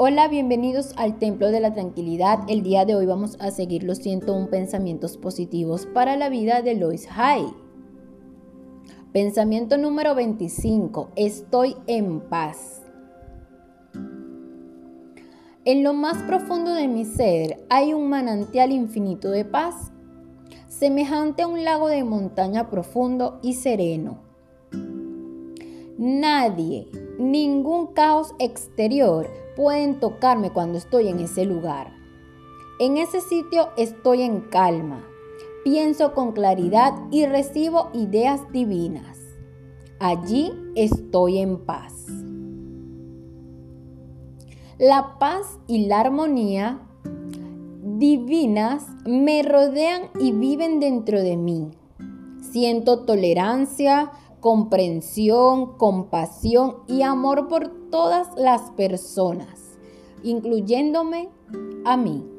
Hola, bienvenidos al Templo de la Tranquilidad. El día de hoy vamos a seguir los 101 pensamientos positivos para la vida de Lois Hay. Pensamiento número 25. Estoy en paz. En lo más profundo de mi ser hay un manantial infinito de paz, semejante a un lago de montaña profundo y sereno. Nadie, ningún caos exterior pueden tocarme cuando estoy en ese lugar. En ese sitio estoy en calma, pienso con claridad y recibo ideas divinas. Allí estoy en paz. La paz y la armonía divinas me rodean y viven dentro de mí. Siento tolerancia, comprensión, compasión y amor por todas las personas, incluyéndome a mí.